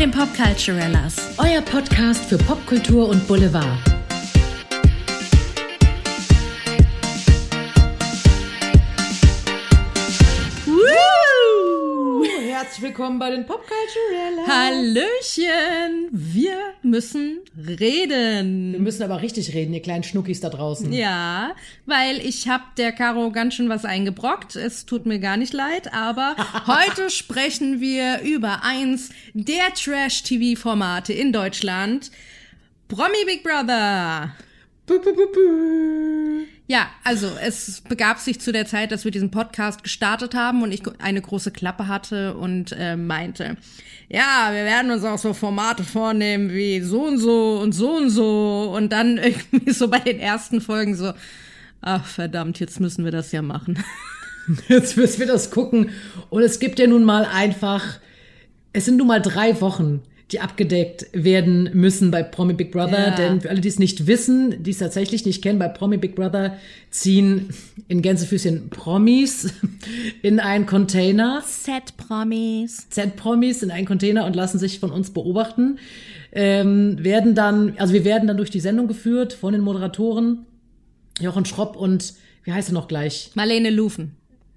den Popculturellas. Euer Podcast für Popkultur und Boulevard. Herzlich willkommen bei den Popculturellas. Hallöchen! Wir müssen reden. Wir müssen aber richtig reden, ihr kleinen Schnuckis da draußen. Ja, weil ich hab der Caro ganz schön was eingebrockt. Es tut mir gar nicht leid, aber heute sprechen wir über eins der Trash-TV-Formate in Deutschland. Promi Big Brother. Bu, bu, bu, bu. Ja, also es begab sich zu der Zeit, dass wir diesen Podcast gestartet haben und ich eine große Klappe hatte und äh, meinte, ja, wir werden uns auch so Formate vornehmen wie so und so und so und so und dann irgendwie so bei den ersten Folgen so, ach verdammt, jetzt müssen wir das ja machen. Jetzt müssen wir das gucken. Und es gibt ja nun mal einfach, es sind nun mal drei Wochen, die abgedeckt werden müssen bei Promi Big Brother. Ja. Denn für alle, die es nicht wissen, die es tatsächlich nicht kennen, bei Promi Big Brother ziehen in Gänsefüßchen Promis in einen Container. Set Promis. Z-Promis in einen Container und lassen sich von uns beobachten. Ähm, werden dann, also wir werden dann durch die Sendung geführt von den Moderatoren Jochen Schropp und wie heißt er noch gleich? Marlene Lufen.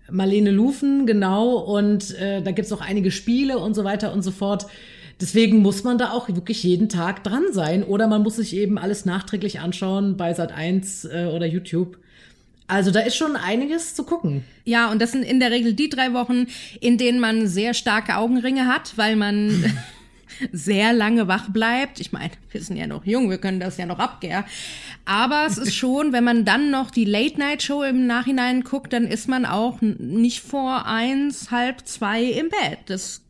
Marlene Lufen, genau. Und äh, da gibt's auch einige Spiele und so weiter und so fort. Deswegen muss man da auch wirklich jeden Tag dran sein. Oder man muss sich eben alles nachträglich anschauen bei Sat1 äh, oder YouTube. Also da ist schon einiges zu gucken. Ja, und das sind in der Regel die drei Wochen, in denen man sehr starke Augenringe hat, weil man sehr lange wach bleibt. Ich meine, wir sind ja noch jung, wir können das ja noch abgär. Aber es ist schon, wenn man dann noch die Late-Night-Show im Nachhinein guckt, dann ist man auch nicht vor eins, halb zwei im Bett. Das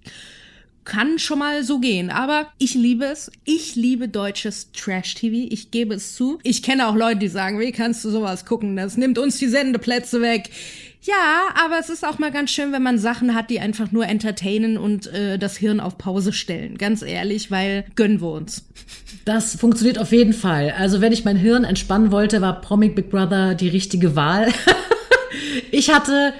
kann schon mal so gehen. Aber ich liebe es. Ich liebe deutsches Trash-TV. Ich gebe es zu. Ich kenne auch Leute, die sagen, wie kannst du sowas gucken? Das nimmt uns die Sendeplätze weg. Ja, aber es ist auch mal ganz schön, wenn man Sachen hat, die einfach nur entertainen und äh, das Hirn auf Pause stellen. Ganz ehrlich, weil gönnen wir uns. Das funktioniert auf jeden Fall. Also wenn ich mein Hirn entspannen wollte, war Promi Big Brother die richtige Wahl. ich hatte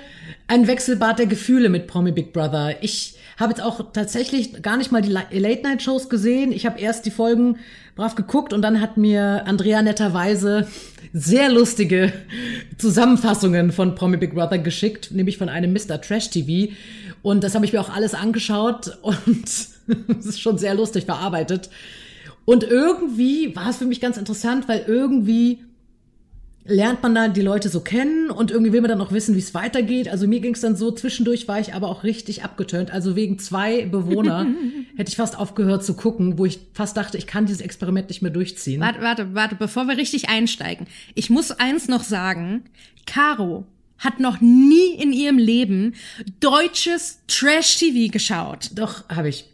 ein Wechselbad der Gefühle mit Promi Big Brother. Ich habe jetzt auch tatsächlich gar nicht mal die Late-Night-Shows gesehen. Ich habe erst die Folgen brav geguckt und dann hat mir Andrea netterweise sehr lustige Zusammenfassungen von Promi Big Brother geschickt, nämlich von einem Mr. Trash TV. Und das habe ich mir auch alles angeschaut und es ist schon sehr lustig verarbeitet. Und irgendwie war es für mich ganz interessant, weil irgendwie lernt man dann die Leute so kennen und irgendwie will man dann auch wissen, wie es weitergeht. Also mir ging es dann so, zwischendurch war ich aber auch richtig abgetönt. Also wegen zwei Bewohner hätte ich fast aufgehört zu gucken, wo ich fast dachte, ich kann dieses Experiment nicht mehr durchziehen. Warte, warte, warte, bevor wir richtig einsteigen. Ich muss eins noch sagen. Caro hat noch nie in ihrem Leben deutsches Trash-TV geschaut. Doch, habe ich.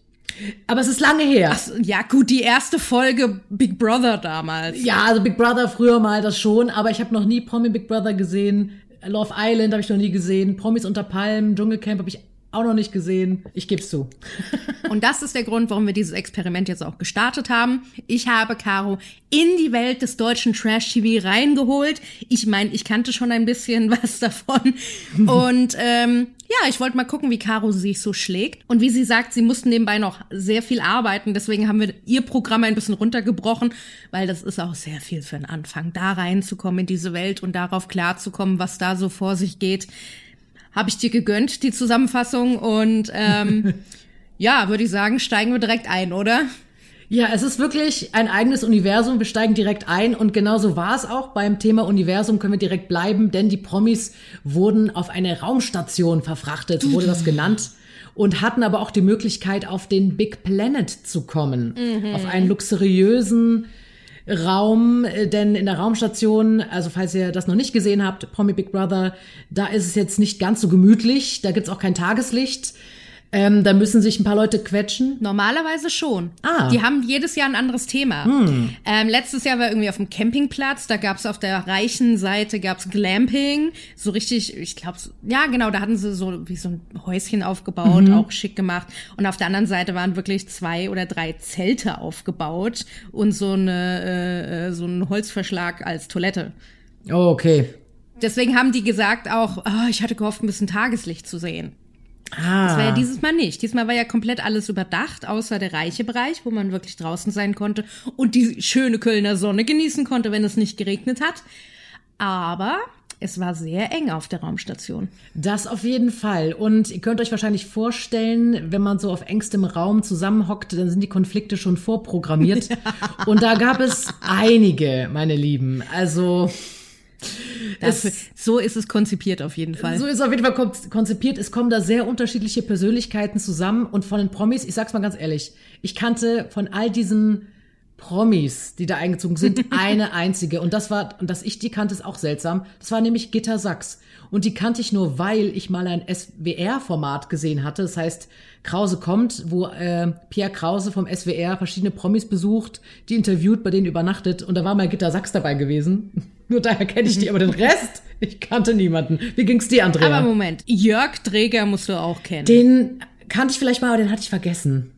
Aber es ist lange her. Ach, ja, gut, die erste Folge Big Brother damals. Ja, also Big Brother früher mal das schon, aber ich habe noch nie Promi Big Brother gesehen. Love Island habe ich noch nie gesehen. Promis unter Palmen, Dschungelcamp habe ich auch noch nicht gesehen. Ich geb's zu. Und das ist der Grund, warum wir dieses Experiment jetzt auch gestartet haben. Ich habe Caro in die Welt des deutschen Trash-TV reingeholt. Ich meine, ich kannte schon ein bisschen was davon. Und ähm, ja, ich wollte mal gucken, wie Caro sich so schlägt. Und wie sie sagt, sie mussten nebenbei noch sehr viel arbeiten. Deswegen haben wir ihr Programm ein bisschen runtergebrochen, weil das ist auch sehr viel für den Anfang, da reinzukommen in diese Welt und darauf klarzukommen, was da so vor sich geht. Habe ich dir gegönnt, die Zusammenfassung. Und ähm, ja, würde ich sagen, steigen wir direkt ein, oder? Ja, es ist wirklich ein eigenes Universum. Wir steigen direkt ein und genauso war es auch. Beim Thema Universum können wir direkt bleiben, denn die Promis wurden auf eine Raumstation verfrachtet, wurde das genannt. Und hatten aber auch die Möglichkeit, auf den Big Planet zu kommen. Auf einen luxuriösen Raum, äh, denn in der Raumstation, also falls ihr das noch nicht gesehen habt, Promi Big Brother, da ist es jetzt nicht ganz so gemütlich, da gibt's auch kein Tageslicht. Ähm, da müssen sich ein paar Leute quetschen. Normalerweise schon. Ah. Die haben jedes Jahr ein anderes Thema. Ähm, letztes Jahr war irgendwie auf dem Campingplatz, da gab's auf der reichen Seite gab's Glamping, so richtig, ich glaube, ja genau, da hatten sie so wie so ein Häuschen aufgebaut, auch schick gemacht. Und auf der anderen Seite waren wirklich zwei oder drei Zelte aufgebaut und so eine äh, äh, so ein Holzverschlag als Toilette. Oh, okay. Deswegen haben die gesagt auch, ah, ich hatte gehofft, ein bisschen Tageslicht zu sehen. Ah. Das war ja dieses Mal nicht. Diesmal war ja komplett alles überdacht, außer der reiche Bereich, wo man wirklich draußen sein konnte und die schöne Kölner Sonne genießen konnte, wenn es nicht geregnet hat. Aber es war sehr eng auf der Raumstation. Das auf jeden Fall. Und ihr könnt euch wahrscheinlich vorstellen, wenn man so auf engstem Raum zusammenhockt, dann sind die Konflikte schon vorprogrammiert. Und da gab es einige, meine Lieben. Also. Dafür, so ist es konzipiert auf jeden Fall. So ist es auf jeden Fall konzipiert. Es kommen da sehr unterschiedliche Persönlichkeiten zusammen. Und von den Promis, ich sag's mal ganz ehrlich, ich kannte von all diesen Promis, die da eingezogen sind, eine einzige. Und das war, und dass ich die kannte, ist auch seltsam. Das war nämlich Gitter Sachs. Und die kannte ich nur, weil ich mal ein SWR-Format gesehen hatte. Das heißt, Krause kommt, wo äh, Pierre Krause vom SWR verschiedene Promis besucht, die interviewt, bei denen übernachtet. Und da war mal Gitter Sachs dabei gewesen. nur daher kenne ich die, aber den Rest, ich kannte niemanden. Wie ging's dir, Andrea? Aber Moment, Jörg Träger musst du auch kennen. Den kannte ich vielleicht mal, aber den hatte ich vergessen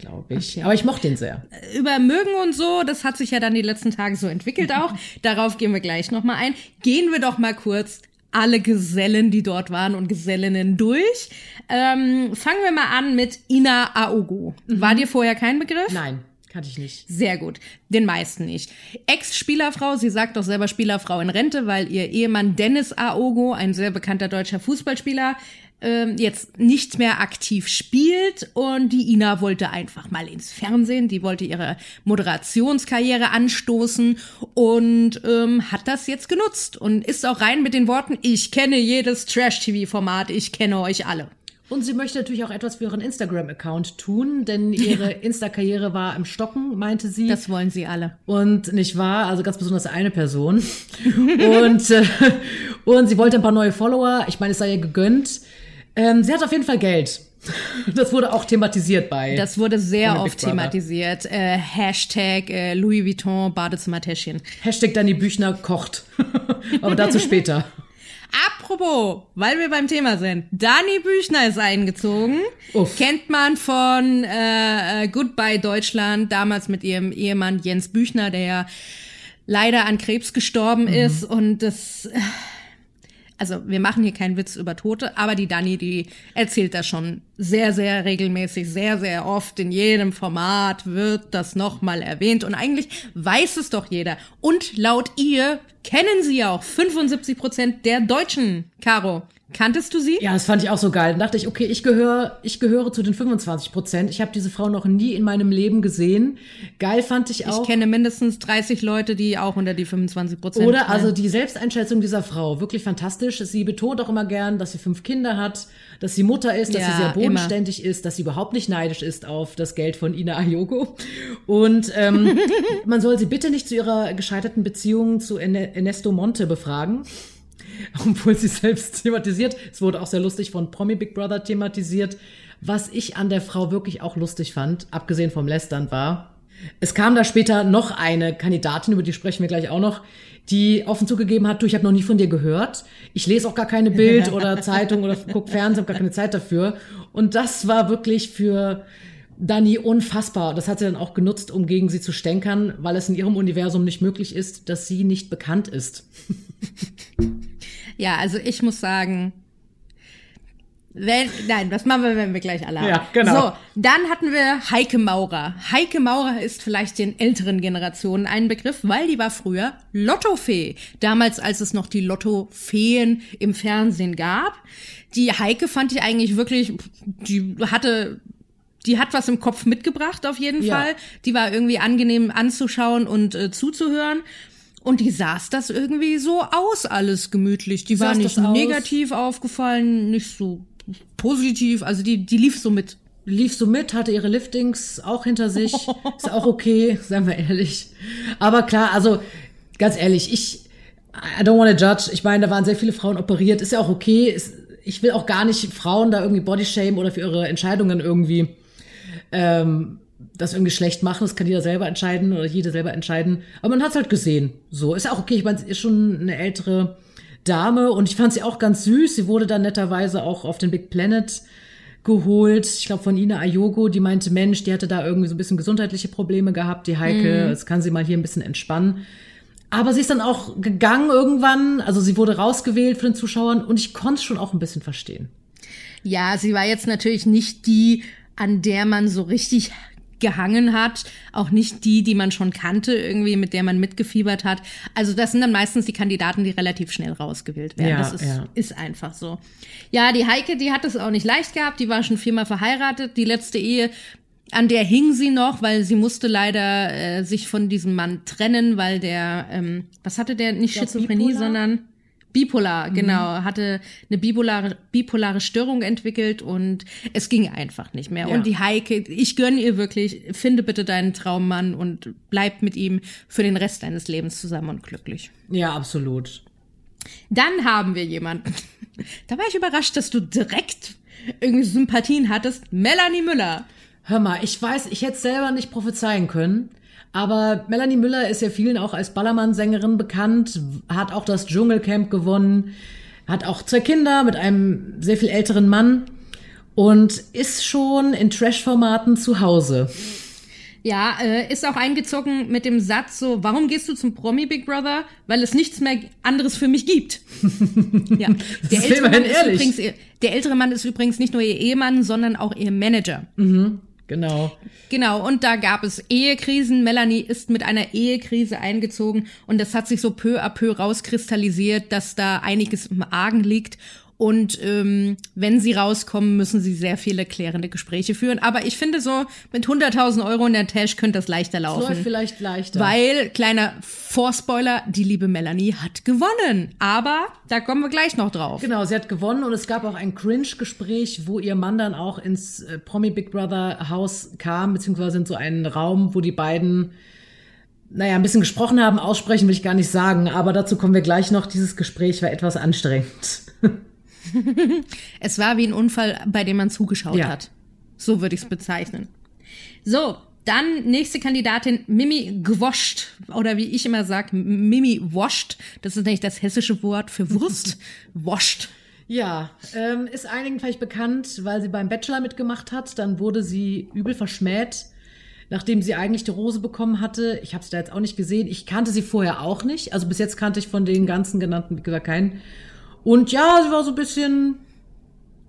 glaube ich. Aber ich mochte ihn sehr. Über Mögen und so, das hat sich ja dann die letzten Tage so entwickelt auch. Darauf gehen wir gleich nochmal ein. Gehen wir doch mal kurz alle Gesellen, die dort waren und Gesellinnen durch. Ähm, fangen wir mal an mit Ina Aogo. Mhm. War dir vorher kein Begriff? Nein. Kannte ich nicht. Sehr gut. Den meisten nicht. Ex-Spielerfrau, sie sagt doch selber Spielerfrau in Rente, weil ihr Ehemann Dennis Aogo, ein sehr bekannter deutscher Fußballspieler, ähm, jetzt nicht mehr aktiv spielt und die Ina wollte einfach mal ins Fernsehen, die wollte ihre Moderationskarriere anstoßen und ähm, hat das jetzt genutzt und ist auch rein mit den Worten, ich kenne jedes Trash-TV-Format, ich kenne euch alle. Und sie möchte natürlich auch etwas für ihren Instagram-Account tun, denn ihre Insta-Karriere war im Stocken, meinte sie. Das wollen sie alle. Und nicht wahr, also ganz besonders eine Person. und, äh, und sie wollte ein paar neue Follower. Ich meine, es sei ihr gegönnt. Ähm, sie hat auf jeden Fall Geld. Das wurde auch thematisiert bei. Das wurde sehr oft thematisiert. Äh, Hashtag äh, Louis Vuitton Badezimmertäschchen. Hashtag Danny Büchner kocht. Aber dazu später. Apropos, weil wir beim Thema sind. Dani Büchner ist eingezogen. Uff. Kennt man von äh, äh Goodbye Deutschland, damals mit ihrem Ehemann Jens Büchner, der ja leider an Krebs gestorben mhm. ist. Und das Äh, also wir machen hier keinen Witz über Tote, aber die Dani, die erzählt das schon sehr, sehr regelmäßig, sehr, sehr oft. In jedem Format wird das nochmal erwähnt und eigentlich weiß es doch jeder. Und laut ihr kennen sie ja auch 75 Prozent der Deutschen, Caro. Kanntest du sie? Ja, das fand ich auch so geil. Dann dachte ich, okay, ich gehöre, ich gehöre zu den 25 Prozent. Ich habe diese Frau noch nie in meinem Leben gesehen. Geil fand ich auch. Ich kenne mindestens 30 Leute, die auch unter die 25 Prozent. Oder fallen. also die Selbsteinschätzung dieser Frau wirklich fantastisch. Sie betont auch immer gern, dass sie fünf Kinder hat, dass sie Mutter ist, dass ja, sie sehr bodenständig immer. ist, dass sie überhaupt nicht neidisch ist auf das Geld von Ina Ayoko. Und ähm, man soll sie bitte nicht zu ihrer gescheiterten Beziehung zu Ernesto Monte befragen. obwohl sie selbst thematisiert. Es wurde auch sehr lustig von Promi Big Brother thematisiert. Was ich an der Frau wirklich auch lustig fand, abgesehen vom Lästern, war, es kam da später noch eine Kandidatin, über die sprechen wir gleich auch noch, die offen zugegeben hat, du, ich habe noch nie von dir gehört. Ich lese auch gar keine Bild oder Zeitung oder guck Fernsehen, habe gar keine Zeit dafür. Und das war wirklich für Dani unfassbar. Das hat sie dann auch genutzt, um gegen sie zu stänkern, weil es in ihrem Universum nicht möglich ist, dass sie nicht bekannt ist. Ja, also ich muss sagen, wenn, nein, das machen wir, wenn wir gleich alle haben. Ja, genau. So, dann hatten wir Heike Maurer. Heike Maurer ist vielleicht den älteren Generationen ein Begriff, weil die war früher Lottofee. Damals, als es noch die Lottofeen im Fernsehen gab. Die Heike fand ich eigentlich wirklich, die hatte die hat was im Kopf mitgebracht, auf jeden ja. Fall. Die war irgendwie angenehm anzuschauen und äh, zuzuhören. Und die saß das irgendwie so aus, alles gemütlich. Die war nicht negativ aufgefallen, nicht so positiv. Also die, die lief so mit. Lief so mit, hatte ihre Liftings auch hinter sich. Ist auch okay, seien wir ehrlich. Aber klar, also ganz ehrlich, ich, I don't want to judge. Ich meine, da waren sehr viele Frauen operiert. Ist ja auch okay. Ist, ich will auch gar nicht Frauen da irgendwie Bodyshamen oder für ihre Entscheidungen irgendwie ähm, das irgendwie schlecht machen, das kann jeder selber entscheiden oder jede selber entscheiden. Aber man hat es halt gesehen. So, ist ja auch okay. Ich meine, sie ist schon eine ältere Dame und ich fand sie auch ganz süß. Sie wurde dann netterweise auch auf den Big Planet geholt. Ich glaube von Ina Ayogo, die meinte, Mensch, die hatte da irgendwie so ein bisschen gesundheitliche Probleme gehabt, die Heike. Mhm. Jetzt kann sie mal hier ein bisschen entspannen. Aber sie ist dann auch gegangen irgendwann. Also sie wurde rausgewählt von den Zuschauern und ich konnte es schon auch ein bisschen verstehen. Ja, sie war jetzt natürlich nicht die, an der man so richtig gehangen hat, auch nicht die, die man schon kannte, irgendwie, mit der man mitgefiebert hat. Also das sind dann meistens die Kandidaten, die relativ schnell rausgewählt werden. Ja, das ist, ja. ist einfach so. Ja, die Heike, die hat es auch nicht leicht gehabt, die war schon viermal verheiratet. Die letzte Ehe, an der hing sie noch, weil sie musste leider äh, sich von diesem Mann trennen, weil der, ähm, was hatte der, nicht Schizophrenie, bipolar? sondern bipolar, genau, hatte eine bipolare, bipolare Störung entwickelt und es ging einfach nicht mehr. Ja. Und die Heike, ich gönne ihr wirklich, finde bitte deinen Traummann und bleib mit ihm für den Rest deines Lebens zusammen und glücklich. Ja, absolut. Dann haben wir jemanden. Da war ich überrascht, dass du direkt irgendwie Sympathien hattest. Melanie Müller. Hör mal, ich weiß, ich hätte selber nicht prophezeien können, aber Melanie Müller ist ja vielen auch als Ballermann-Sängerin bekannt, hat auch das Dschungelcamp gewonnen, hat auch zwei Kinder mit einem sehr viel älteren Mann und ist schon in Trash-Formaten zu Hause. Ja, äh, ist auch eingezogen mit dem Satz so, warum gehst du zum Promi Big Brother? Weil es nichts mehr anderes für mich gibt. ja. Der ältere, Mann immerhin ist ehrlich. übrigens, der ältere Mann ist übrigens nicht nur ihr Ehemann, sondern auch ihr Manager. Genau. Genau, und da gab es Ehekrisen. Melanie ist mit einer Ehekrise eingezogen und das hat sich so peu à peu rauskristallisiert, dass da einiges im Argen liegt. Und ähm, wenn sie rauskommen, müssen sie sehr viele klärende Gespräche führen. Aber ich finde so, mit 100.000 Euro in der Tasche könnte das leichter laufen. läuft vielleicht leichter. Weil, kleiner Vorspoiler, die liebe Melanie hat gewonnen. Aber da kommen wir gleich noch drauf. Genau, sie hat gewonnen und es gab auch ein Cringe-Gespräch, wo ihr Mann dann auch ins äh, Promi Big Brother Haus kam, beziehungsweise in so einen Raum, wo die beiden, naja, ein bisschen gesprochen haben. Aussprechen will ich gar nicht sagen, aber dazu kommen wir gleich noch. Dieses Gespräch war etwas anstrengend. Es war wie ein Unfall, bei dem man zugeschaut Ja. hat. So würde ich es bezeichnen. So, dann nächste Kandidatin Mimi Gwoscht oder wie ich immer sage, Mimi Woscht. Das ist nämlich das hessische Wort für Wurst. Woscht. Ja, ähm, ist einigen vielleicht bekannt, weil sie beim Bachelor mitgemacht hat. Dann wurde sie übel verschmäht, nachdem sie eigentlich die Rose bekommen hatte. Ich habe sie da jetzt auch nicht gesehen. Ich kannte sie vorher auch nicht. Also bis jetzt kannte ich von den ganzen genannten, wie gesagt, keinen. Und ja, sie war so ein bisschen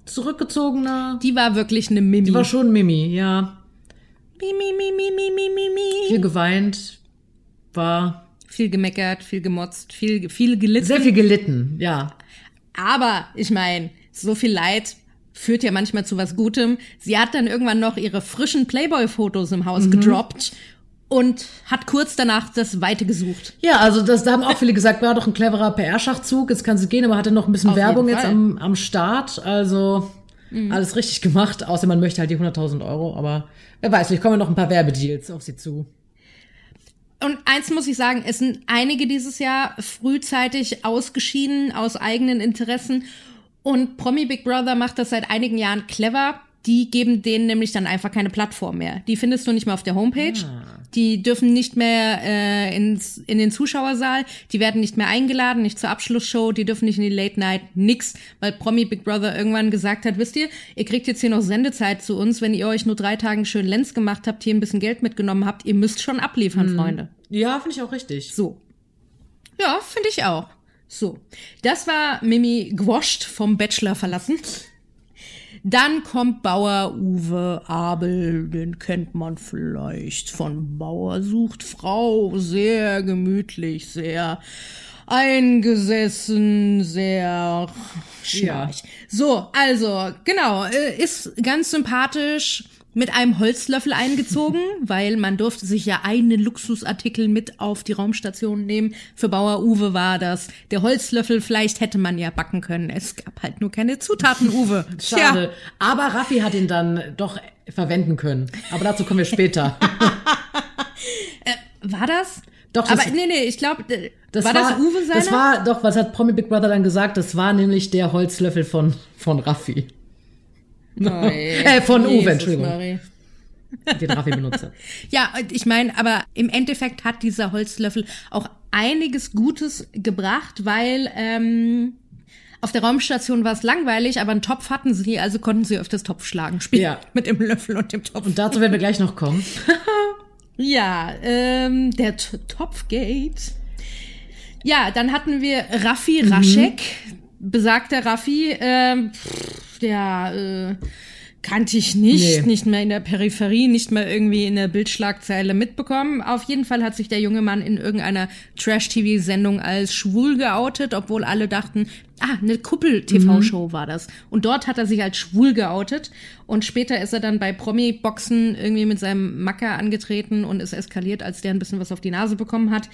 zurückgezogener. Die war wirklich eine Mimi. Die war schon Mimi, ja. Mimi, Mimi, Mimi, Mimi. Viel geweint, war Viel gemeckert, viel gemotzt, viel, viel gelitten. sehr viel gelitten, ja. Aber ich meine, so viel Leid führt ja manchmal zu was Gutem. Sie hat dann irgendwann noch ihre frischen Playboy-Fotos im Haus gedroppt und hat kurz danach das Weite gesucht. Ja, also das, da haben auch viele gesagt, war doch ein cleverer PR-Schachzug, jetzt kann sie gehen, aber hatte noch ein bisschen Auf Werbung jetzt. Mhm. am, am Start. Also alles richtig gemacht, außer man möchte halt die 100.000 Euro, aber wer weiß, vielleicht kommen noch ein paar Werbedeals auf sie zu. Und eins muss ich sagen, es sind einige dieses Jahr frühzeitig ausgeschieden aus eigenen Interessen. Und Promi Big Brother macht das seit einigen Jahren clever. Die geben denen nämlich dann einfach keine Plattform mehr. Die findest du nicht mehr auf der Homepage. Die dürfen nicht mehr äh, ins, in den Zuschauersaal. Die werden nicht mehr eingeladen, nicht zur Abschlussshow. Die dürfen nicht in die Late Night. Nix. Weil Promi Big Brother irgendwann gesagt hat, wisst ihr, ihr kriegt jetzt hier noch Sendezeit zu uns. Wenn ihr euch nur drei Tagen schön Lenz gemacht habt, hier ein bisschen Geld mitgenommen habt, ihr müsst schon abliefern, Freunde. Ja, finde ich auch richtig. So. Ja, finde ich auch. So. Das war Mimi Gwoscht vom Bachelor verlassen. Dann kommt Bauer Uwe Abel, den kennt man vielleicht von Bauer sucht Frau, sehr gemütlich, sehr eingesessen, sehr schnarch. So, also, genau, äh, ist ganz sympathisch mit einem Holzlöffel eingezogen, weil man durfte sich ja einen Luxusartikel mit auf die Raumstation nehmen. Für Bauer Uwe war das der Holzlöffel. Vielleicht hätte man ja backen können. Es gab halt nur keine Zutaten, Uwe. Schade. Aber Raffi hat ihn dann doch verwenden können. Aber dazu kommen wir später. War das? Doch, das- Aber nee, nee, ich glaube, Das war, das Uwe seiner? Das war, doch, was hat Promi Big Brother dann gesagt? Das war nämlich der Holzlöffel von, von Raffi. Äh, von Uwe, Entschuldigung. Marie. Den Raffi benutzt hat. Ja, ich meine, aber im Endeffekt hat dieser Holzlöffel auch einiges Gutes gebracht, weil ähm, auf der Raumstation war es langweilig, aber einen Topf hatten sie, also konnten sie öfters Topfschlagen spielen Ja. mit dem Löffel und dem Topf. Und dazu werden wir gleich noch kommen. Ja, ähm, der T Topfgate. Ja, dann hatten wir Raffi Raschek, besagter Raffi, ähm, pff, ja, äh, kannte ich nicht, Nee. nicht mehr in der Peripherie, nicht mehr irgendwie in der Bildschlagzeile mitbekommen. Auf jeden Fall hat sich der junge Mann in irgendeiner Trash-TV-Sendung als schwul geoutet, obwohl alle dachten, ah, eine Kuppel-TV-Show war das. Und dort hat er sich als schwul geoutet. Und später ist er dann bei Promi-Boxen irgendwie mit seinem Macker angetreten und ist eskaliert, als der ein bisschen was auf die Nase bekommen hat.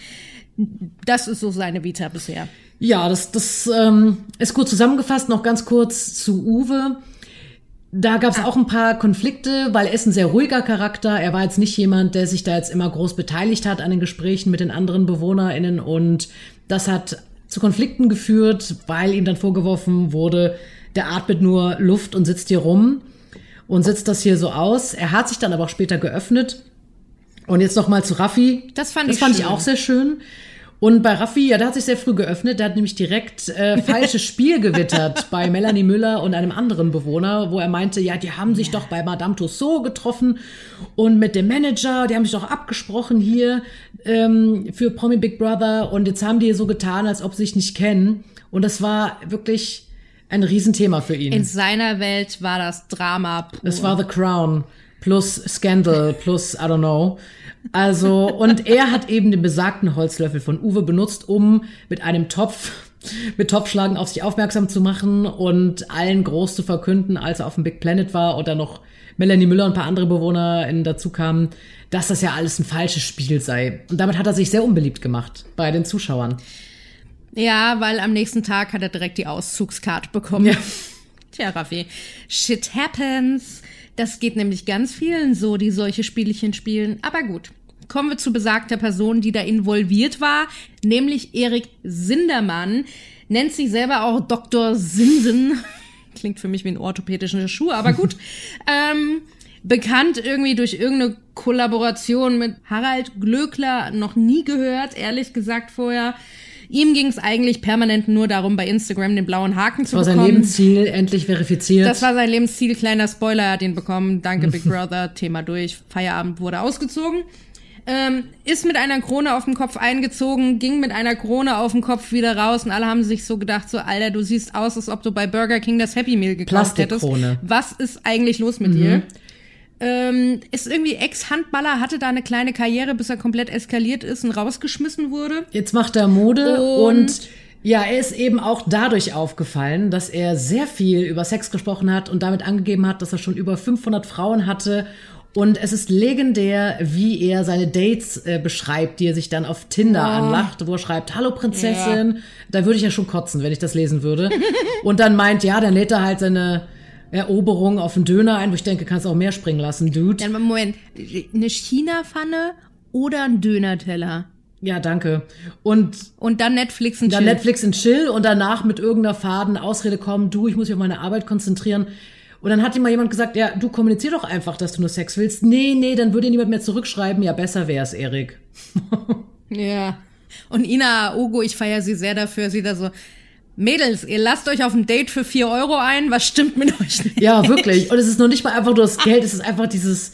Das ist so seine Vita bisher. Ja, das, das ähm, ist gut zusammengefasst. Noch ganz kurz zu Uwe. Da gab es auch ein paar Konflikte, weil er ist ein sehr ruhiger Charakter. Er war jetzt nicht jemand, der sich da jetzt immer groß beteiligt hat an den Gesprächen mit den anderen BewohnerInnen. Und das hat zu Konflikten geführt, weil ihm dann vorgeworfen wurde, der atmet nur Luft und sitzt hier rum und sitzt das hier so aus. Er hat sich dann aber auch später geöffnet. Und jetzt noch mal zu Raffi. Das fand das ich fand ich auch sehr schön. Und bei Raffi, ja, der hat sich sehr früh geöffnet. Der hat nämlich direkt äh, falsches Spiel gewittert bei Melanie Müller und einem anderen Bewohner, wo er meinte, ja, die haben sich doch bei Madame Tussaud getroffen und mit dem Manager, die haben sich doch abgesprochen hier ähm, für Promi Big Brother und jetzt haben die so getan, als ob sie sich nicht kennen. Und das war wirklich ein Riesenthema für ihn. In seiner Welt war das Drama pur. Es war The Crown plus Scandal plus I don't know. Also, und er hat eben den besagten Holzlöffel von Uwe benutzt, um mit einem Topf, mit Topfschlagen auf sich aufmerksam zu machen und allen groß zu verkünden, als er auf dem Big Planet war und dann noch Melanie Müller und ein paar andere BewohnerInnen dazu kamen, dass das ja alles ein falsches Spiel sei. Und damit hat er sich sehr unbeliebt gemacht bei den Zuschauern. Ja, weil am nächsten Tag hat er direkt die Auszugskarte bekommen. Ja. Tja, Raffi. Shit happens. Das geht nämlich ganz vielen so, die solche Spielchen spielen. Aber gut. Kommen wir zu besagter Person, die da involviert war, nämlich Erik Sindermann. Nennt sich selber auch Dr. Sinsen. Klingt für mich wie ein orthopädischer Schuh, aber gut. ähm, bekannt irgendwie durch irgendeine Kollaboration mit Harald Glöckler, noch nie gehört, ehrlich gesagt vorher. Ihm ging es eigentlich permanent nur darum, bei Instagram den blauen Haken zu Das war sein bekommen. Lebensziel, endlich verifiziert. Das war sein Lebensziel. Kleiner Spoiler, er hat ihn bekommen. Danke, Big Brother. Thema durch. Feierabend wurde ausgezogen. Ähm, ist mit einer Krone auf dem Kopf eingezogen, ging mit einer Krone auf dem Kopf wieder raus und alle haben sich so gedacht, so Alter, du siehst aus, als ob du bei Burger King das Happy Meal gekauft hättest. Was ist eigentlich los mit dir? Ähm, ist irgendwie Ex-Handballer, hatte da eine kleine Karriere, bis er komplett eskaliert ist und rausgeschmissen wurde. Jetzt macht er Mode Und- und, ja, er ist eben auch dadurch aufgefallen, dass er sehr viel über Sex gesprochen hat und damit angegeben hat, dass er schon über 500 Frauen hatte. Und es ist legendär, wie er seine Dates äh, beschreibt, die er sich dann auf Tinder anlacht, wo er schreibt, hallo Prinzessin. Da würde ich ja schon kotzen, wenn ich das lesen würde. und dann meint, ja, dann lädt er halt seine Eroberung auf einen Döner ein, wo ich denke, kannst auch mehr springen lassen, Dude. Dann Moment, eine China-Pfanne oder ein Dönerteller? Ja, danke. Und Und dann Netflix und Dann Chill. Netflix in Chill und danach mit irgendeiner faden Ausrede kommen, du, ich muss mich auf meine Arbeit konzentrieren. Und dann hat ihm mal jemand gesagt, ja, du kommunizier doch einfach, dass du nur Sex willst. Nee, nee, dann würde niemand mehr zurückschreiben. Ja, besser wär's, Erik. Ja. Und Ina Ogo, ich feiere sie sehr dafür, sie da so, Mädels, ihr lasst euch auf ein Date für 4 Euro ein, was stimmt mit euch nicht? Ja, wirklich. Und es ist noch nicht mal einfach nur das Geld, es ist einfach dieses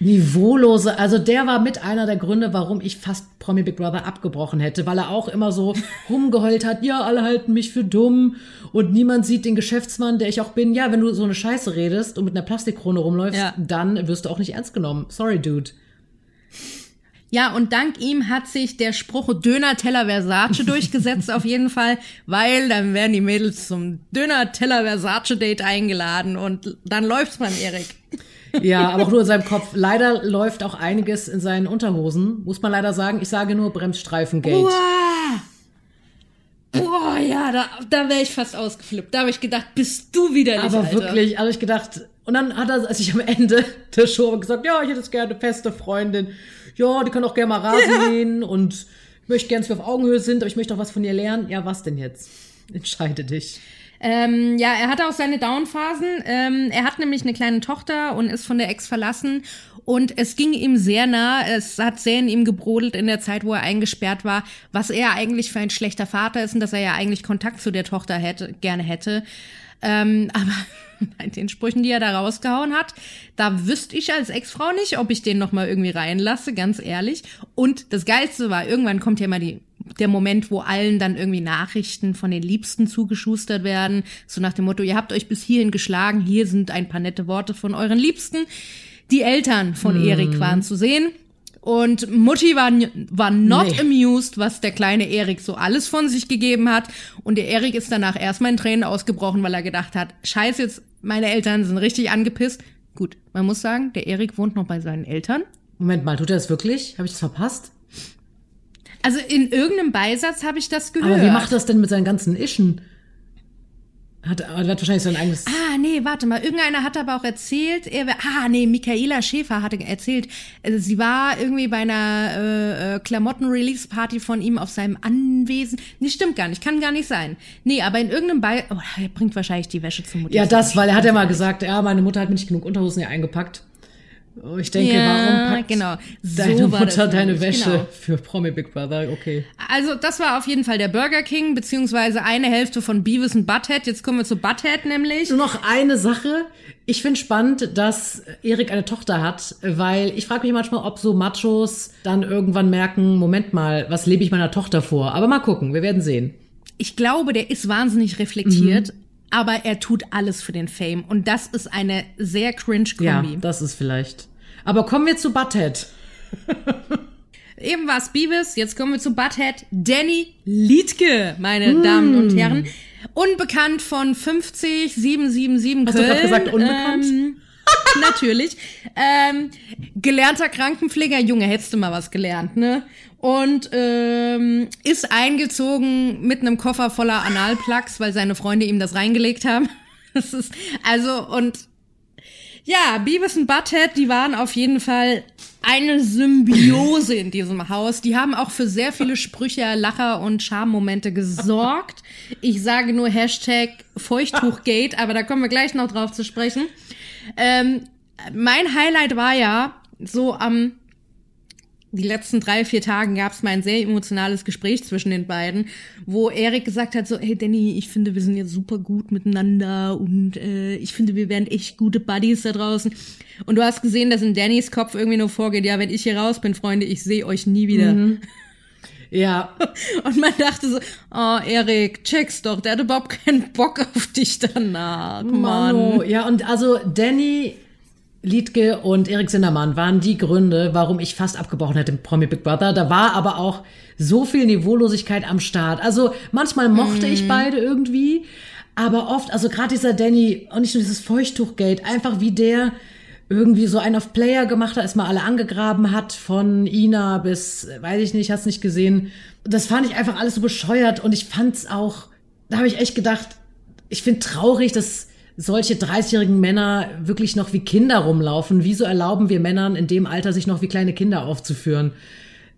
niveaulose. Also der war mit einer der Gründe, warum ich fast Promi Big Brother abgebrochen hätte, weil er auch immer so rumgeheult hat, ja, alle halten mich für dumm und niemand sieht den Geschäftsmann, der ich auch bin. Ja, wenn du so eine Scheiße redest und mit einer Plastikkrone rumläufst, Ja. dann wirst du auch nicht ernst genommen. Sorry, Dude. Ja, und dank ihm hat sich der Spruch Döner-Teller Versace durchgesetzt, auf jeden Fall, weil dann werden die Mädels zum Döner-Teller Versace-Date eingeladen und dann läuft's beim Erik. Ja, aber auch nur in seinem Kopf. Leider läuft auch einiges in seinen Unterhosen, muss man leider sagen. Ich sage nur Bremsstreifengate. Boah, Boah ja, da, da wäre ich fast ausgeflippt. Da habe ich gedacht, bist du widerlich, Aber Alter. wirklich, also ich gedacht, und dann hat er sich am Ende der Show gesagt, ja, ich hätte jetzt gerne eine feste Freundin. Ja, die kann auch gerne mal Rasen mähen und ich möchte gerne, dass wir auf Augenhöhe sind, aber ich möchte auch was von ihr lernen. Ja, was denn jetzt? Entscheide dich. Ähm, ja, er hatte auch seine Downphasen. Ähm, er hat nämlich eine kleine Tochter und ist von der Ex verlassen. Und es ging ihm sehr nah. Es hat sehr in ihm gebrodelt in der Zeit, wo er eingesperrt war, was er eigentlich für ein schlechter Vater ist und dass er ja eigentlich Kontakt zu der Tochter hätte, gerne hätte. Ähm, aber bei den Sprüchen, die er da rausgehauen hat, da wüsste ich als Ex-Frau nicht, ob ich den noch mal irgendwie reinlasse, ganz ehrlich. Und das Geilste war, irgendwann kommt ja mal die der Moment, wo allen dann irgendwie Nachrichten von den Liebsten zugeschustert werden. So nach dem Motto, ihr habt euch bis hierhin geschlagen, hier sind ein paar nette Worte von euren Liebsten. Die Eltern von Mhm. Erik waren zu sehen. Und Mutti war, war not Nee. amused, was der kleine Erik so alles von sich gegeben hat. Und der Erik ist danach erstmal in Tränen ausgebrochen, weil er gedacht hat, scheiße, jetzt meine Eltern sind richtig angepisst. Gut, man muss sagen, der Erik wohnt noch bei seinen Eltern. Moment mal, tut er das wirklich? Habe ich das verpasst? Also in irgendeinem Beisatz habe ich das gehört. Aber wie macht das denn mit seinen ganzen Ischen? Hat, er hat wahrscheinlich sein eigenes. Ah, nee, warte mal. Irgendeiner hat aber auch erzählt, er ah, nee, Michaela Schäfer hatte erzählt, also sie war irgendwie bei einer äh, äh, Klamotten-Release-Party von ihm auf seinem Anwesen. Nee, stimmt gar nicht, kann gar nicht sein. Nee, aber in irgendeinem Bei... Oh, er bringt wahrscheinlich die Wäsche zum Mutti. Ja, das, weil er hat ja mal gesagt, ja, meine Mutter hat mir nicht genug Unterhosen hier eingepackt. Oh, Ich denke, Ja, warum packt genau. So deine das Mutter deine Wäsche genau. für Promi Big Brother? Okay. Also, das war auf jeden Fall der Burger King, beziehungsweise eine Hälfte von Beavis und Butthead. Jetzt kommen wir zu Butthead nämlich. Nur noch eine Sache. Ich finde spannend, dass Erik eine Tochter hat, weil ich frage mich manchmal, ob so Machos dann irgendwann merken, Moment mal, was lebe ich meiner Tochter vor? Aber mal gucken, wir werden sehen. ich glaube, der ist wahnsinnig reflektiert, Mhm. Aber er tut alles für den Fame. Und das ist eine sehr cringe Ja, Kombi. das ist vielleicht. Aber kommen wir zu Butthead. Eben war es Beavis, jetzt kommen wir zu Butthead. Danny Liedke, meine Damen und Herren. Unbekannt von 50 777 Hast du Köln. gerade gesagt, unbekannt? Ähm, natürlich. Ähm, gelernter Krankenpfleger, Junge, hättest du mal was gelernt, ne? Und ähm, ist eingezogen mit einem Koffer voller Analplugs, weil seine Freunde ihm das reingelegt haben. Das ist, also, und ja, Beavis und Butthead, die waren auf jeden Fall eine Symbiose in diesem Haus. Die haben auch für sehr viele Sprüche, Lacher und Charmomente gesorgt. Ich sage nur Hashtag Feuchttuchgate, aber da kommen wir gleich noch drauf zu sprechen. Ähm, mein Highlight war ja so am die letzten drei, vier Tagen gab es mal ein sehr emotionales Gespräch zwischen den beiden, wo Erik gesagt hat so, hey Danny, ich finde, wir sind jetzt super gut miteinander und äh, ich finde, wir wären echt gute Buddies da draußen. Und du hast gesehen, dass in Dannys Kopf irgendwie nur vorgeht, ja, wenn ich hier raus bin, Freunde, ich sehe euch nie wieder. Ja, Und man dachte so, oh Erik, check's doch, der hat überhaupt keinen Bock auf dich danach, Mann. Mano. Ja, und also Danny Liedke und Erik Sindermann waren die Gründe, warum ich fast abgebrochen hätte mit Promi Big Brother. Da war aber auch so viel Niveaulosigkeit am Start. Also manchmal mochte ich beide irgendwie, aber oft, also gerade dieser Danny und nicht nur dieses Feuchttuchgate, einfach wie der irgendwie so einen auf Player gemacht hat, erstmal alle angegraben hat, von Ina bis, weiß ich nicht, hast nicht gesehen. Das fand ich einfach alles so bescheuert und ich fand's auch, da habe ich echt gedacht, ich finde traurig, dass solche 30-jährigen Männer wirklich noch wie Kinder rumlaufen. Wieso erlauben wir Männern in dem Alter, sich noch wie kleine Kinder aufzuführen?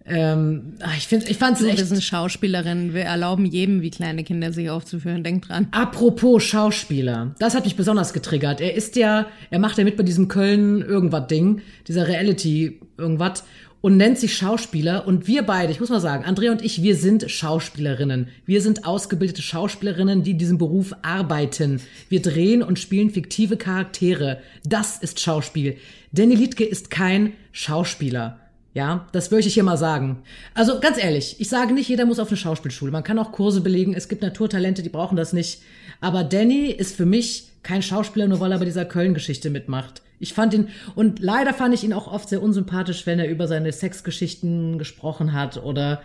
Ähm, ach, ich finde, ich fand's Wir echt. sind Schauspielerinnen, wir erlauben jedem, wie kleine Kinder sich aufzuführen, denkt dran. Apropos Schauspieler, das hat mich besonders getriggert. Er ist ja, er macht ja mit bei diesem Köln irgendwas Ding, dieser Reality irgendwas und nennt sich Schauspieler und wir beide, ich muss mal sagen, Andrea und ich, wir sind Schauspielerinnen. Wir sind ausgebildete Schauspielerinnen, die in diesem Beruf arbeiten. Wir drehen und spielen fiktive Charaktere. Das ist Schauspiel. Danny Liedke ist kein Schauspieler. Ja, das möchte ich hier mal sagen. Also ganz ehrlich, ich sage nicht, jeder muss auf eine Schauspielschule. Man kann auch Kurse belegen. Es gibt Naturtalente, die brauchen das nicht. Aber Danny ist für mich kein Schauspieler, nur weil er bei dieser Köln-Geschichte mitmacht. Ich fand ihn, und leider fand ich ihn auch oft sehr unsympathisch, wenn er über seine Sexgeschichten gesprochen hat oder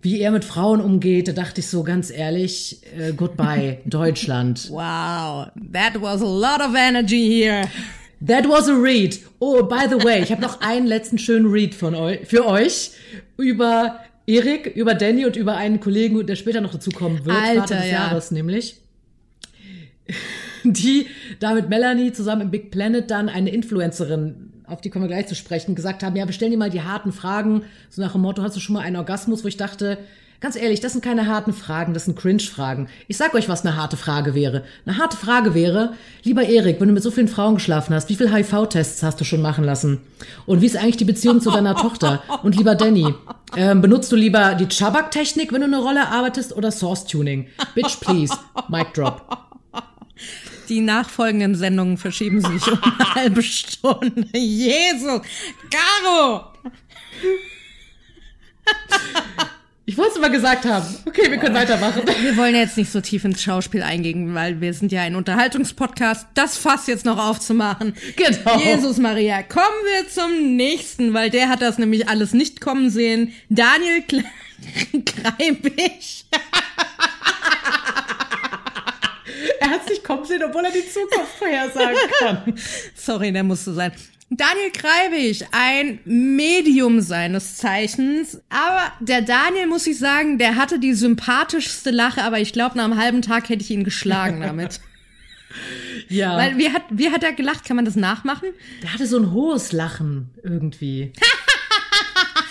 wie er mit Frauen umgeht. Da dachte ich so ganz ehrlich, äh, goodbye, Deutschland. Wow, that was a lot of energy here. That was a read. Oh, by the way, ich habe noch einen letzten schönen Read von euch, für euch über Erik, über Danny und über einen Kollegen, der später noch dazukommen wird, Alter, Vater des ja. Jahres nämlich. Die da mit Melanie zusammen im Big Planet dann eine Influencerin, auf die kommen wir gleich zu sprechen, gesagt haben, ja, wir stellen dir mal die harten Fragen, so nach dem Motto, hast du schon mal einen Orgasmus, wo ich dachte, ganz ehrlich, das sind keine harten Fragen, das sind Cringe-Fragen. Ich sag euch, was eine harte Frage wäre. Eine harte Frage wäre, lieber Erik, wenn du mit so vielen Frauen geschlafen hast, wie viele HIV-Tests hast du schon machen lassen? Und wie ist eigentlich die Beziehung zu deiner Tochter? Und lieber Danny, ähm, benutzt du lieber die Chabak-Technik, wenn du eine Rolle arbeitest, oder Source-Tuning? Bitch, please. Mic drop. Die nachfolgenden Sendungen verschieben sich um eine halbe Stunde. Jesus! Caro! Ich wollte es mal gesagt haben. Okay, wir können weitermachen. Wir wollen jetzt nicht so tief ins Schauspiel eingehen, weil wir sind ja ein Unterhaltungspodcast. Das Fass jetzt noch aufzumachen. Genau. Jesus Maria, kommen wir zum nächsten, weil der hat das nämlich alles nicht kommen sehen. Daniel Kle Kreibich. Er hat es nicht kommen sehen, obwohl er die Zukunft vorhersagen kann. Sorry, der musste sein. Daniel Kreibig, ein Medium seines Zeichens. Aber der Daniel, muss ich sagen, der hatte die sympathischste Lache, aber ich glaube, nach einem halben Tag hätte ich ihn geschlagen damit. Ja. Weil, wie hat, wie hat er gelacht? Kann man das nachmachen? der hatte so ein hohes Lachen irgendwie.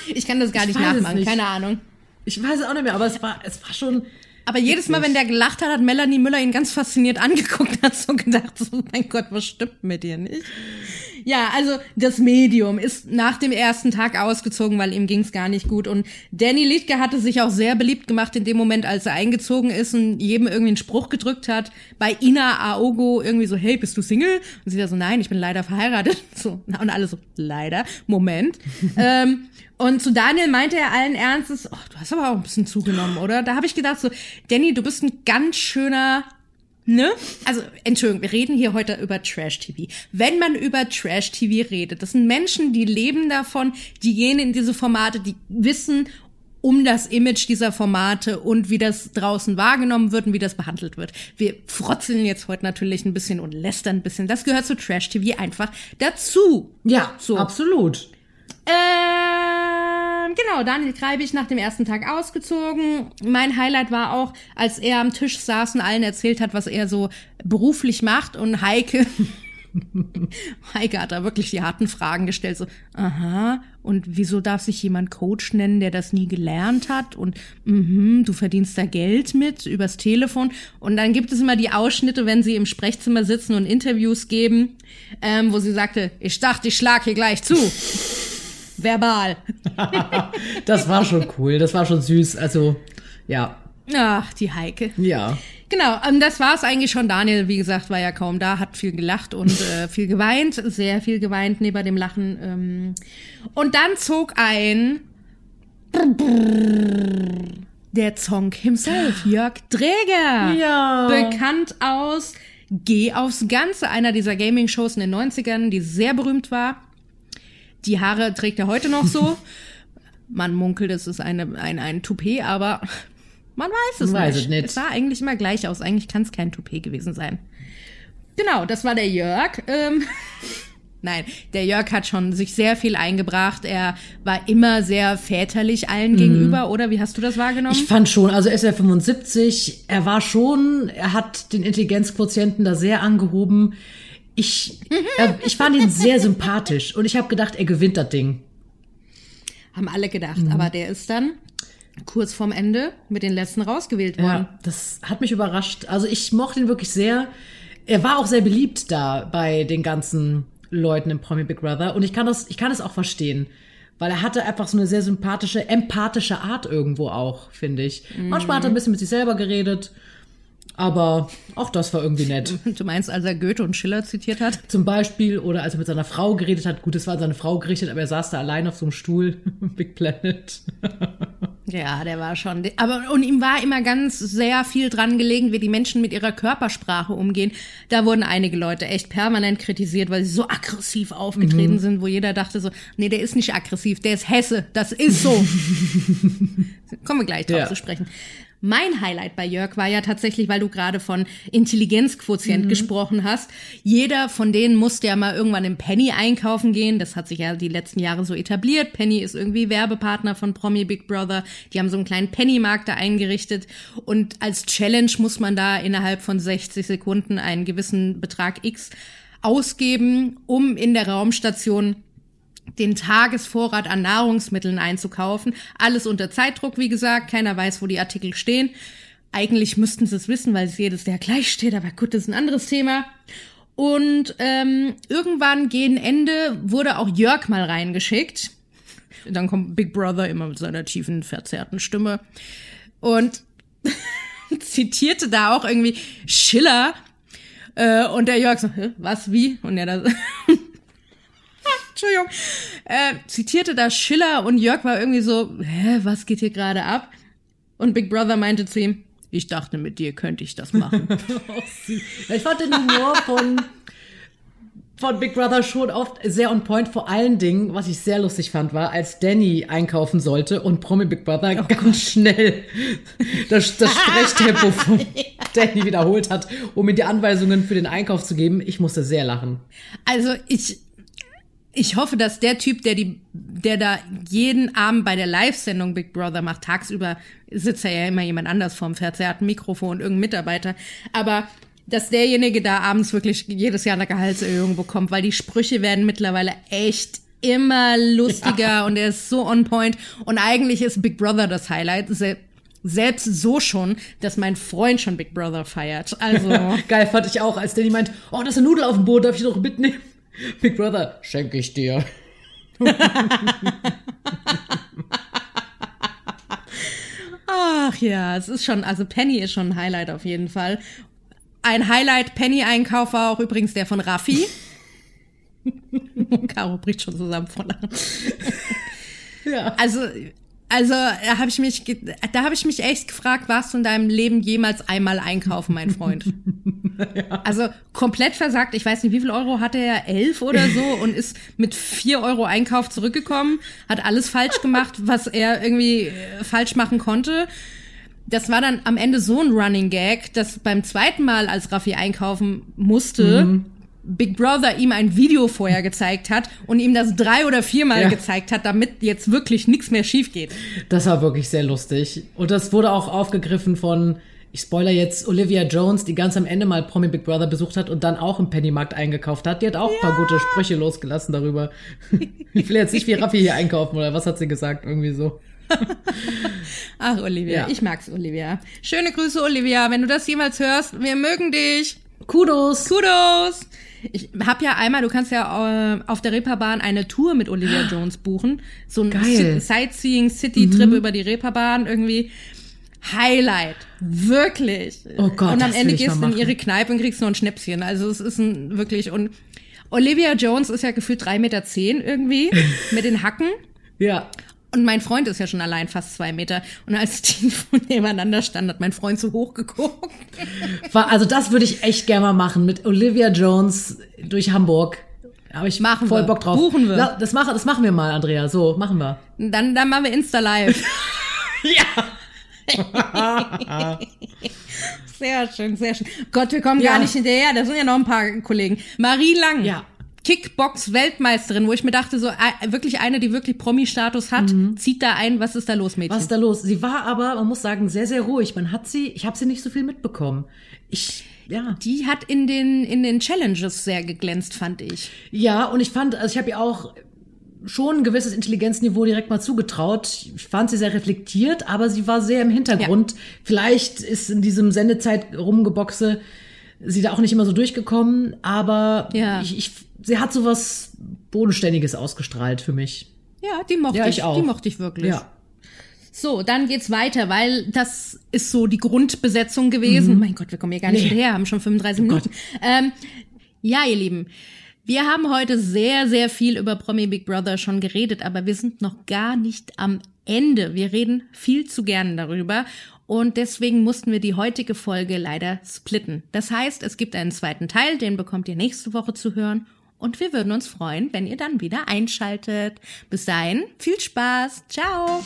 Ich kann das gar Ich nicht nachmachen, nicht. keine Ahnung. Ich weiß es auch nicht mehr, aber es war, es war schon. Aber jedes Mal, wenn der gelacht hat, hat Melanie Müller ihn ganz fasziniert angeguckt und hat so gedacht, so, mein Gott, was stimmt mit dir nicht? Ja, also das Medium ist nach dem ersten Tag ausgezogen, weil ihm ging's gar nicht gut. Und Danny Liedke hatte sich auch sehr beliebt gemacht in dem Moment, als er eingezogen ist und jedem irgendwie einen Spruch gedrückt hat. Bei Ina Aogo irgendwie so, hey, bist du Single? Und sie da so, nein, ich bin leider verheiratet. So, und alle so, leider, Moment. ähm, und zu Daniel meinte er allen Ernstes, oh, du hast aber auch ein bisschen zugenommen, oder? Da habe ich gedacht so, Danny, du bist ein ganz schöner Ne? Also, Entschuldigung, wir reden hier heute über Trash-TV. Wenn man über Trash-TV redet, das sind Menschen, die leben davon, die gehen in diese Formate, die wissen um das Image dieser Formate und wie das draußen wahrgenommen wird und wie das behandelt wird. Wir frotzeln jetzt heute natürlich ein bisschen und lästern ein bisschen. Das gehört zu Trash-TV einfach dazu. Ja, So. absolut. Ähm, genau, Daniel Kreibig nach dem ersten Tag ausgezogen. Mein Highlight war auch, als er am Tisch saß und allen erzählt hat, was er so beruflich macht und Heike. Heike hat da wirklich die harten Fragen gestellt, so, aha, und wieso darf sich jemand Coach nennen, der das nie gelernt hat? Und mhm, du verdienst da Geld mit übers Telefon. Und dann gibt es immer die Ausschnitte, wenn sie im Sprechzimmer sitzen und Interviews geben, ähm, wo sie sagte, ich dachte, ich schlag hier gleich zu. Verbal. Das war schon cool, das war schon süß. Also, ja. Ach, die Heike. Ja. Genau, ähm, das war es eigentlich schon. Daniel, wie gesagt, war ja kaum da, hat viel gelacht und äh, viel geweint, sehr viel geweint neben dem Lachen. Ähm. Und dann zog ein der Zonk himself, Jörg Dräger. Ja. Bekannt aus Geh aufs Ganze, einer dieser Gaming-Shows in den 90ern, die sehr berühmt war. Die Haare trägt er heute noch so. Man munkelt, es ist eine, ein, ein Toupet, aber man weiß es Man weiß nicht. es nicht. Es sah eigentlich immer gleich aus. Eigentlich kann es kein Toupet gewesen sein. Genau, das war der Jörg. Ähm, Nein, der Jörg hat schon sich sehr viel eingebracht. Er war immer sehr väterlich allen gegenüber, oder? Wie hast du das wahrgenommen? Ich fand schon, also SR 75, er war schon, er hat den Intelligenzquotienten da sehr angehoben. Ich, er, ich fand ihn sehr sympathisch und ich habe gedacht, er gewinnt das Ding. Haben alle gedacht. Mhm. Aber der ist dann kurz vorm Ende mit den letzten rausgewählt worden. Ja, das hat mich überrascht. Also ich mochte ihn wirklich sehr. Er war auch sehr beliebt da bei den ganzen Leuten im Promi Big Brother und ich kann das, ich kann es auch verstehen. Weil er hatte einfach so eine sehr sympathische, empathische Art irgendwo auch, finde ich. Manchmal hat er ein bisschen mit sich selber geredet, aber auch das war irgendwie nett. Du meinst, als er Goethe und Schiller zitiert hat? Zum Beispiel, oder als er mit seiner Frau geredet hat, gut, es war an seine Frau gerichtet, aber er saß da allein auf so einem Stuhl, Big Planet. Ja, der war schon. Aber und ihm war immer ganz sehr viel dran gelegen, wie die Menschen mit ihrer Körpersprache umgehen. Da wurden einige Leute echt permanent kritisiert, weil sie so aggressiv aufgetreten sind, wo jeder dachte so, nee, der ist nicht aggressiv, der ist Hesse, das ist so. Kommen wir gleich drauf Ja. zu sprechen. Mein Highlight bei Jörg war ja tatsächlich, weil du gerade von Intelligenzquotient gesprochen hast. Jeder von denen musste ja mal irgendwann im Penny einkaufen gehen. Das hat sich ja die letzten Jahre so etabliert. Penny ist irgendwie Werbepartner von Promi Big Brother. Die haben so einen kleinen Pennymarkt da eingerichtet. Und als Challenge muss man da innerhalb von 60 Sekunden einen gewissen Betrag X ausgeben, um in der Raumstation den Tagesvorrat an Nahrungsmitteln einzukaufen. Alles unter Zeitdruck, wie gesagt. Keiner weiß, wo die Artikel stehen. Eigentlich müssten sie es wissen, weil es jedes Jahr gleich steht, aber gut, das ist ein anderes Thema. Und ähm, irgendwann gegen Ende wurde auch Jörg mal reingeschickt. Dann kommt Big Brother immer mit seiner tiefen, verzerrten Stimme und zitierte da auch irgendwie Schiller. Äh, und der Jörg so, was, wie? Und er da Entschuldigung, äh, zitierte da Schiller und Jörg war irgendwie so, hä, was geht hier gerade ab? Und Big Brother meinte zu ihm, ich dachte, mit dir könnte ich das machen. ich fand den Humor von, von Big Brother schon oft sehr on point. Vor allen Dingen, was ich sehr lustig fand, war, als Danny einkaufen sollte und Promi Big Brother oh ganz Gott. schnell das, das Sprechtempo von Danny wiederholt hat, um ihm die Anweisungen für den Einkauf zu geben. Ich musste sehr lachen. Also ich, ich hoffe, dass der Typ, der die, der da jeden Abend bei der Live-Sendung Big Brother macht, tagsüber sitzt er ja immer jemand anders vorm Fernseher, hat ein Mikrofon, irgendein Mitarbeiter. Aber dass derjenige da abends wirklich jedes Jahr eine Gehaltserhöhung bekommt, weil die Sprüche werden mittlerweile echt immer lustiger ja. und er ist so on point. Und eigentlich ist Big Brother das Highlight. Selbst so schon, dass mein Freund schon Big Brother feiert. Also. Geil fand ich auch, als Danny meint, oh, das ist eine Nudel auf dem Boot, darf ich noch mitnehmen? Big Brother, schenke ich dir. Ach ja, es ist schon, also Penny ist schon ein Highlight auf jeden Fall. Ein Highlight-Penny-Einkauf war auch übrigens der von Raffi. Caro bricht schon zusammen vor Lachen. ja. Also, also da habe ich mich, da habe ich mich echt gefragt, warst du in deinem Leben jemals einmal einkaufen, mein Freund? ja. Also komplett versagt. Ich weiß nicht, wie viel Euro hatte er? Elf oder so und ist mit vier Euro Einkauf zurückgekommen, hat alles falsch gemacht, was er irgendwie äh, falsch machen konnte das war dann am Ende so ein Running Gag, dass beim zweiten Mal, als Raffi einkaufen musste, mhm. Big Brother ihm ein Video vorher gezeigt hat und ihm das drei oder viermal ja. gezeigt hat, damit jetzt wirklich nichts mehr schief geht. Das war wirklich sehr lustig. Und das wurde auch aufgegriffen von, ich spoiler jetzt, Olivia Jones, die ganz am Ende mal Promi Big Brother besucht hat und dann auch im Pennymarkt eingekauft hat. Die hat auch ja. ein paar gute Sprüche losgelassen darüber. ich will jetzt nicht wie Raffi hier einkaufen oder was hat sie gesagt? Irgendwie so. Ach, Olivia, ja. ich mag's, Olivia. Schöne Grüße, Olivia. Wenn du das jemals hörst, wir mögen dich. Kudos. Kudos. Ich habe ja einmal, du kannst ja äh, auf der Reeperbahn eine Tour mit Olivia Jones buchen. So ein Sightseeing City Trip mhm. über die Reeperbahn irgendwie. Highlight. Wirklich. Oh Gott. Und am Ende gehst du in ihre Kneipe und kriegst nur ein Schnäpschen. Also es ist ein wirklich und Olivia Jones ist ja gefühlt drei Meter zehn irgendwie mit den Hacken. Ja. Und mein Freund ist ja schon allein fast zwei Meter. Und als die nebeneinander standen, hat mein Freund so hoch geguckt. Also das würde ich echt gerne mal machen mit Olivia Jones durch Hamburg. Aber ich machen voll wir. Bock drauf. Buchen wir. Das machen, das machen wir mal, Andrea. So, machen wir. Dann, dann machen wir Insta Live. ja. sehr schön, sehr schön. Gott, wir kommen ja. gar nicht hinterher. Da sind ja noch ein paar Kollegen. Marie Lang. Ja. Kickbox-Weltmeisterin, wo ich mir dachte, so äh, wirklich eine, die wirklich Promi-Status hat, mhm. zieht da ein, was ist da los, Mädchen? Was ist da los? Sie war aber, man muss sagen, sehr, sehr ruhig. Man hat sie, ich habe sie nicht so viel mitbekommen. Ich, ja. Die hat in den, in den Challenges sehr geglänzt, fand ich. Ja, und ich fand, also ich habe ihr auch schon ein gewisses Intelligenzniveau direkt mal zugetraut. Ich fand sie sehr reflektiert, aber sie war sehr im Hintergrund. Ja. Vielleicht ist in diesem Sendezeit rumgeboxe sie da auch nicht immer so durchgekommen, aber ja. ich, ich sie hat so was Bodenständiges ausgestrahlt für mich. Ja, die mochte ja, ich, ich auch. Die mochte ich wirklich. Ja. So, dann geht's weiter, weil das ist so die Grundbesetzung gewesen. Mhm. Mein Gott, wir kommen hier gar nicht nee. hinterher, haben schon 35 oh Minuten. Ähm, ja, ihr Lieben, wir haben heute sehr, sehr viel über Promi Big Brother schon geredet, aber wir sind noch gar nicht am Ende. Wir reden viel zu gern darüber und deswegen mussten wir die heutige Folge leider splitten. Das heißt, es gibt einen zweiten Teil, den bekommt ihr nächste Woche zu hören und wir würden uns freuen, wenn ihr dann wieder einschaltet. Bis dahin, viel Spaß. Ciao.